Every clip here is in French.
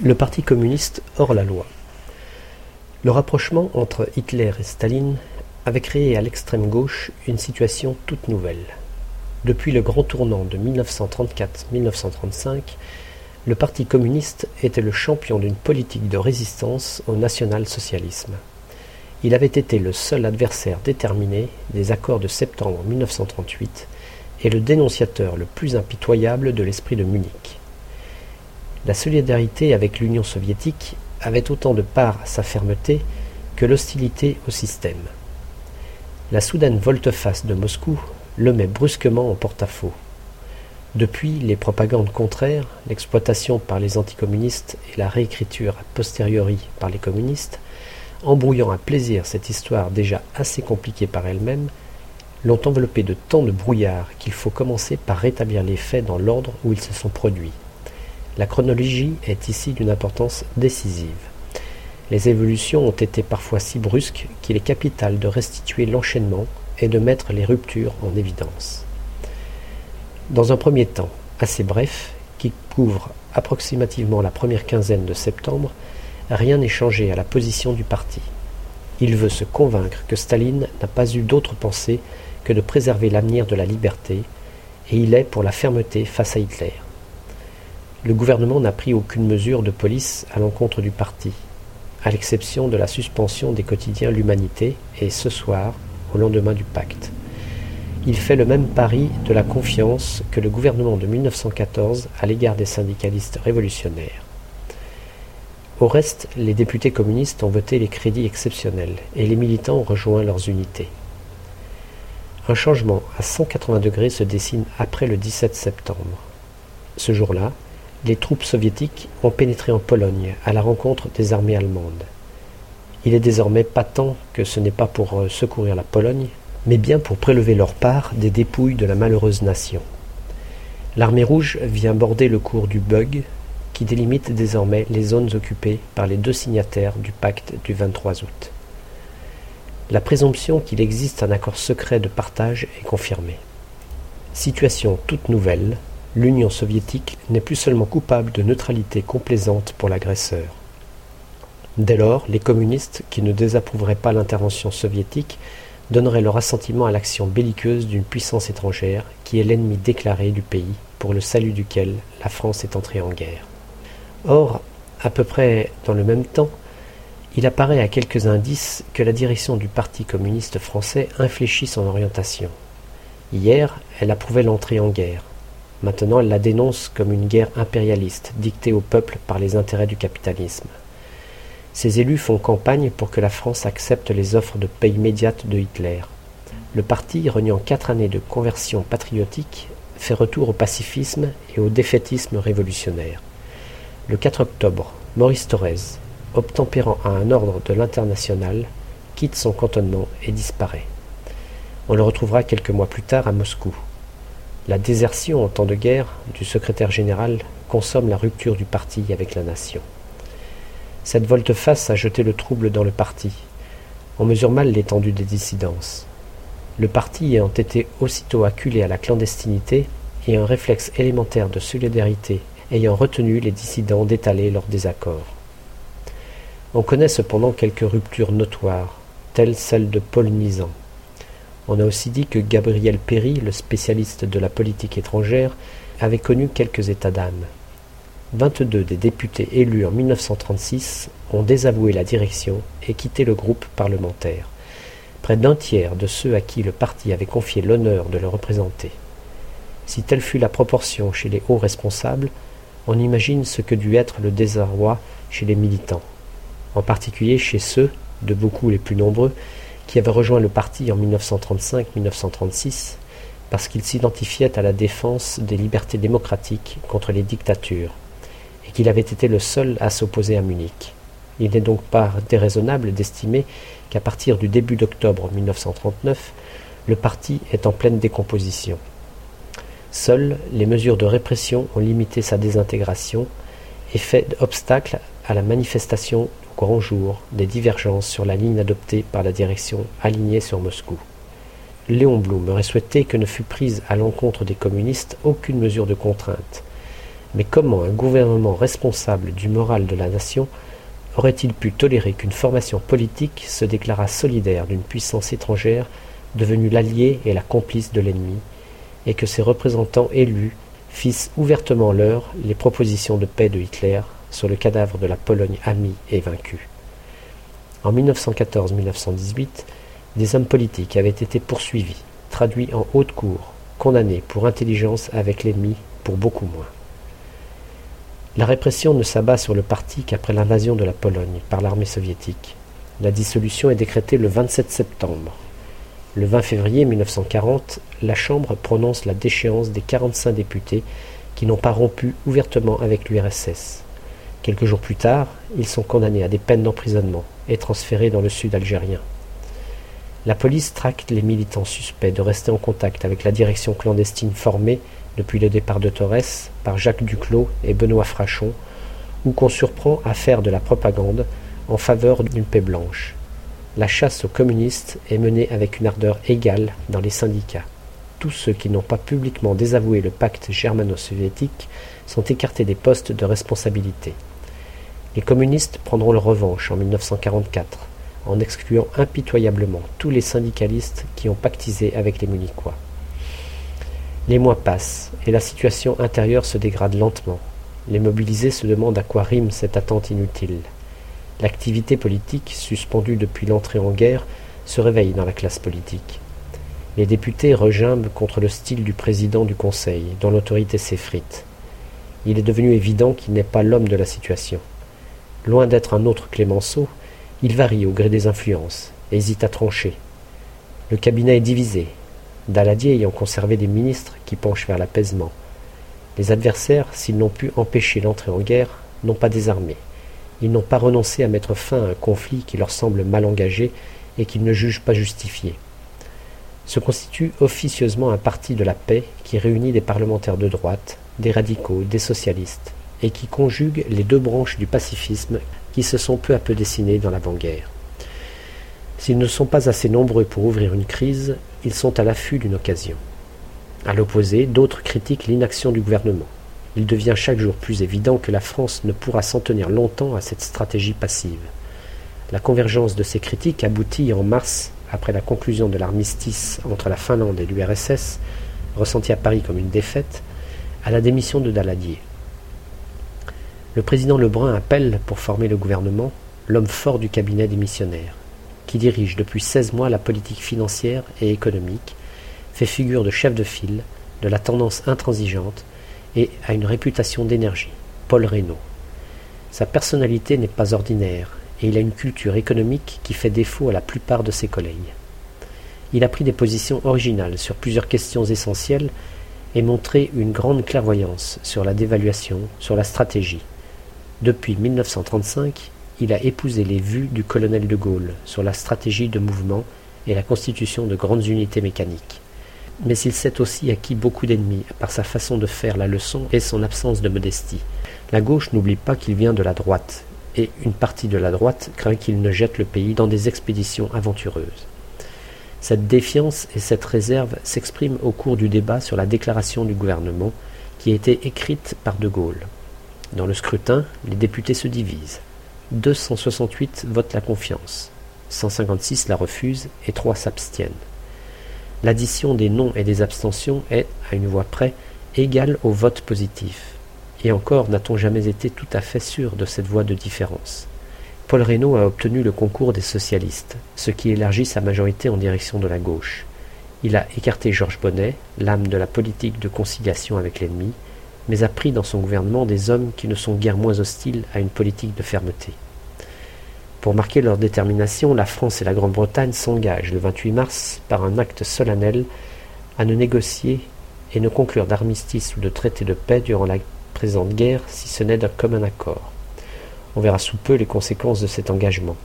Le Parti communiste hors la loi. Le rapprochement entre Hitler et Staline avait créé à l'extrême gauche une situation toute nouvelle. Depuis le grand tournant de 1934-1935, le Parti communiste était le champion d'une politique de résistance au national-socialisme. Il avait été le seul adversaire déterminé des accords de septembre 1938 et le dénonciateur le plus impitoyable de l'esprit de Munich. La solidarité avec l'Union soviétique avait autant de part à sa fermeté que l'hostilité au système. La soudaine volte-face de Moscou le met brusquement en porte-à-faux. Depuis, les propagandes contraires, l'exploitation par les anticommunistes et la réécriture a posteriori par les communistes, embrouillant à plaisir cette histoire déjà assez compliquée par elle-même, l'ont enveloppée de tant de brouillard qu'il faut commencer par rétablir les faits dans l'ordre où ils se sont produits. La chronologie est ici d'une importance décisive. Les évolutions ont été parfois si brusques qu'il est capital de restituer l'enchaînement et de mettre les ruptures en évidence. Dans un premier temps, assez bref, qui couvre approximativement la première quinzaine de septembre, rien n'est changé à la position du parti. Il veut se convaincre que Staline n'a pas eu d'autre pensée que de préserver l'avenir de la liberté, et il est pour la fermeté face à Hitler. Le gouvernement n'a pris aucune mesure de police à l'encontre du parti, à l'exception de la suspension des quotidiens L'Humanité et Ce soir, au lendemain du pacte. Il fait le même pari de la confiance que le gouvernement de 1914 à l'égard des syndicalistes révolutionnaires. Au reste, les députés communistes ont voté les crédits exceptionnels et les militants ont rejoint leurs unités. Un changement à 180 degrés se dessine après le 17 septembre. Ce jour-là, les troupes soviétiques ont pénétré en Pologne à la rencontre des armées allemandes. Il est désormais patent que ce n'est pas pour euh, secourir la Pologne, mais bien pour prélever leur part des dépouilles de la malheureuse nation. L'armée rouge vient border le cours du Bug, qui délimite désormais les zones occupées par les deux signataires du pacte du 23 août. La présomption qu'il existe un accord secret de partage est confirmée. Situation toute nouvelle, l'Union soviétique n'est plus seulement coupable de neutralité complaisante pour l'agresseur. Dès lors, les communistes, qui ne désapprouveraient pas l'intervention soviétique, donneraient leur assentiment à l'action belliqueuse d'une puissance étrangère qui est l'ennemi déclaré du pays pour le salut duquel la France est entrée en guerre. Or, à peu près dans le même temps, il apparaît à quelques indices que la direction du Parti communiste français infléchit son orientation. Hier, elle approuvait l'entrée en guerre. Maintenant, elle la dénonce comme une guerre impérialiste, dictée au peuple par les intérêts du capitalisme. Ses élus font campagne pour que la France accepte les offres de paix immédiate de Hitler. Le parti, reniant quatre années de conversion patriotique, fait retour au pacifisme et au défaitisme révolutionnaire. Le 4 octobre, Maurice Thorez, obtempérant à un ordre de l'international, quitte son cantonnement et disparaît. On le retrouvera quelques mois plus tard à Moscou. La désertion en temps de guerre du secrétaire général consomme la rupture du parti avec la nation. Cette volte-face a jeté le trouble dans le parti. On mesure mal l'étendue des dissidences. Le parti ayant été aussitôt acculé à la clandestinité et un réflexe élémentaire de solidarité ayant retenu les dissidents d'étaler leurs désaccords. On connaît cependant quelques ruptures notoires, telles celles de Paul Nizan. On a aussi dit que Gabriel Péry, le spécialiste de la politique étrangère, avait connu quelques états d'âme. Vingt-deux des députés élus en 1936 ont désavoué la direction et quitté le groupe parlementaire. Près d'un tiers de ceux à qui le parti avait confié l'honneur de le représenter. Si telle fut la proportion chez les hauts responsables, on imagine ce que dut être le désarroi chez les militants, en particulier chez ceux, de beaucoup les plus nombreux, qui avait rejoint le parti en 1935-1936 parce qu'il s'identifiait à la défense des libertés démocratiques contre les dictatures, et qu'il avait été le seul à s'opposer à Munich. Il n'est donc pas déraisonnable d'estimer qu'à partir du début d'octobre 1939, le parti est en pleine décomposition. Seules les mesures de répression ont limité sa désintégration et fait obstacle à la manifestation grand jour des divergences sur la ligne adoptée par la direction alignée sur Moscou. Léon Blum aurait souhaité que ne fût prise à l'encontre des communistes aucune mesure de contrainte, Mais comment un gouvernement responsable du moral de la nation aurait-il pu tolérer qu'une formation politique se déclarât solidaire d'une puissance étrangère devenue l'allié et la complice de l'ennemi, et que ses représentants élus fissent ouvertement leur les propositions de paix de Hitler sur le cadavre de la Pologne amie et vaincue. En 1914-1918, des hommes politiques avaient été poursuivis, traduits en haute cour, condamnés pour intelligence avec l'ennemi pour beaucoup moins. La répression ne s'abat sur le parti qu'après l'invasion de la Pologne par l'armée soviétique. La dissolution est décrétée le 27 septembre. Le 20 février 1940, la Chambre prononce la déchéance des 45 députés qui n'ont pas rompu ouvertement avec l'URSS. Quelques jours plus tard, ils sont condamnés à des peines d'emprisonnement et transférés dans le sud algérien. La police tracte les militants suspects de rester en contact avec la direction clandestine formée depuis le départ de Torres par Jacques Duclos et Benoît Frachon, ou qu'on surprend à faire de la propagande en faveur d'une paix blanche. La chasse aux communistes est menée avec une ardeur égale dans les syndicats. Tous ceux qui n'ont pas publiquement désavoué le pacte germano-soviétique sont écartés des postes de responsabilité. Les communistes prendront leur revanche en 1944, en excluant impitoyablement tous les syndicalistes qui ont pactisé avec les Munichois. Les mois passent, et la situation intérieure se dégrade lentement. Les mobilisés se demandent à quoi rime cette attente inutile. L'activité politique, suspendue depuis l'entrée en guerre, se réveille dans la classe politique. Les députés regimbent contre le style du président du Conseil, dont l'autorité s'effrite. Il est devenu évident qu'il n'est pas l'homme de la situation. Loin d'être un autre Clémenceau, il varie au gré des influences, hésite à trancher. Le cabinet est divisé, Daladier ayant conservé des ministres qui penchent vers l'apaisement. Les adversaires, s'ils n'ont pu empêcher l'entrée en guerre, n'ont pas désarmé. Ils n'ont pas renoncé à mettre fin à un conflit qui leur semble mal engagé et qu'ils ne jugent pas justifié. Se constitue officieusement un parti de la paix qui réunit des parlementaires de droite, des radicaux, des socialistes, et qui conjugue les deux branches du pacifisme qui se sont peu à peu dessinées dans l'avant-guerre. S'ils ne sont pas assez nombreux pour ouvrir une crise, ils sont à l'affût d'une occasion. À l'opposé, d'autres critiquent l'inaction du gouvernement. Il devient chaque jour plus évident que la France ne pourra s'en tenir longtemps à cette stratégie passive. La convergence de ces critiques aboutit en mars, après la conclusion de l'armistice entre la Finlande et l'URSS, ressenti à Paris comme une défaite, à la démission de Daladier. Le président Lebrun appelle, pour former le gouvernement, l'homme fort du cabinet des missionnaires, qui dirige depuis seize mois la politique financière et économique, fait figure de chef de file, de la tendance intransigeante et a une réputation d'énergie, Paul Reynaud. Sa personnalité n'est pas ordinaire et il a une culture économique qui fait défaut à la plupart de ses collègues. Il a pris des positions originales sur plusieurs questions essentielles et montré une grande clairvoyance sur la dévaluation, sur la stratégie. Depuis 1935, il a épousé les vues du colonel de Gaulle sur la stratégie de mouvement et la constitution de grandes unités mécaniques. Mais il s'est aussi acquis beaucoup d'ennemis par sa façon de faire la leçon et son absence de modestie. La gauche n'oublie pas qu'il vient de la droite, et une partie de la droite craint qu'il ne jette le pays dans des expéditions aventureuses. Cette défiance et cette réserve s'expriment au cours du débat sur la déclaration du gouvernement qui a été écrite par De Gaulle. Dans le scrutin, les députés se divisent. 268 votent la confiance, 156 la refusent et 3 s'abstiennent. L'addition des noms et des abstentions est, à une voix près, égale au vote positif. Et encore n'a-t-on jamais été tout à fait sûr de cette voie de différence? Paul Reynaud a obtenu le concours des socialistes, ce qui élargit sa majorité en direction de la gauche. Il a écarté Georges Bonnet, l'âme de la politique de conciliation avec l'ennemi, mais a pris dans son gouvernement des hommes qui ne sont guère moins hostiles à une politique de fermeté. Pour marquer leur détermination, la France et la Grande-Bretagne s'engagent le 28 mars par un acte solennel à ne négocier et ne conclure d'armistice ou de traité de paix durant la présente guerre si ce n'est d'un commun accord. On verra sous peu les conséquences de cet engagement.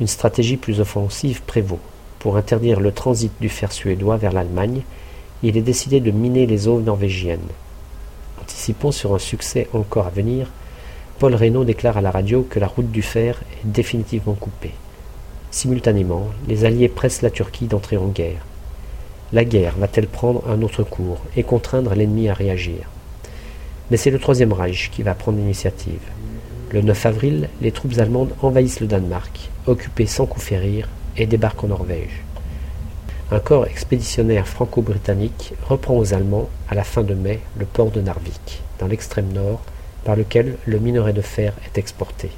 Une stratégie plus offensive prévaut. Pour interdire le transit du fer suédois vers l'Allemagne, il est décidé de miner les eaux norvégiennes. Anticipons sur un succès encore à venir, Paul Reynaud déclare à la radio que la route du fer est définitivement coupée. Simultanément, les Alliés pressent la Turquie d'entrer en guerre. La guerre va-t-elle prendre un autre cours et contraindre l'ennemi à réagir? Mais c'est le Troisième Reich qui va prendre l'initiative. Le 9 avril, les troupes allemandes envahissent le Danemark, occupées sans coup férir, et débarquent en Norvège. Un corps expéditionnaire franco-britannique reprend aux Allemands, à la fin de mai, le port de Narvik, dans l'extrême nord, par lequel le minerai de fer est exporté.